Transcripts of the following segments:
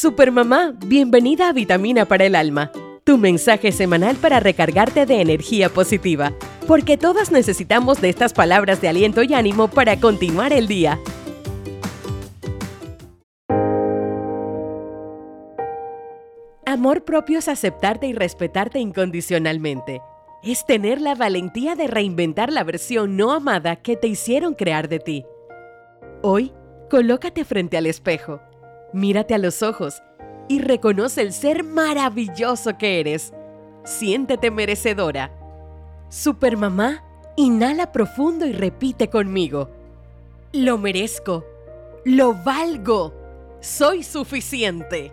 Supermamá, bienvenida a Vitamina para el Alma, tu mensaje semanal para recargarte de energía positiva, porque todas necesitamos de estas palabras de aliento y ánimo para continuar el día. Amor propio es aceptarte y respetarte incondicionalmente. Es tener la valentía de reinventar la versión no amada que te hicieron crear de ti. Hoy, colócate frente al espejo Mírate a los ojos y reconoce el ser maravilloso que eres. Siéntete merecedora. Supermamá, inhala profundo y repite conmigo. Lo merezco. Lo valgo. Soy suficiente.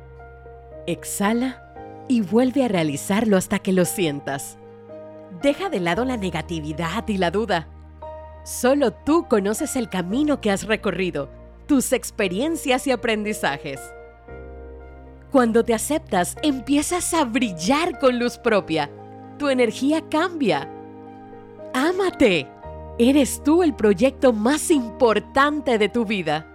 Exhala y vuelve a realizarlo hasta que lo sientas. Deja de lado la negatividad y la duda. Solo tú conoces el camino que has recorrido tus experiencias y aprendizajes. Cuando te aceptas, empiezas a brillar con luz propia. Tu energía cambia. Ámate. Eres tú el proyecto más importante de tu vida.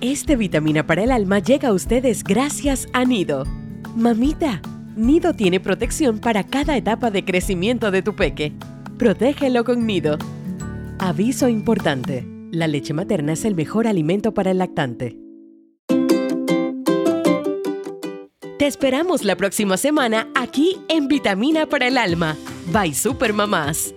Este vitamina para el alma llega a ustedes gracias a Nido. Mamita, Nido tiene protección para cada etapa de crecimiento de tu peque. Protégelo con Nido. Aviso importante. La leche materna es el mejor alimento para el lactante. Te esperamos la próxima semana aquí en Vitamina para el Alma. Bye Supermamás.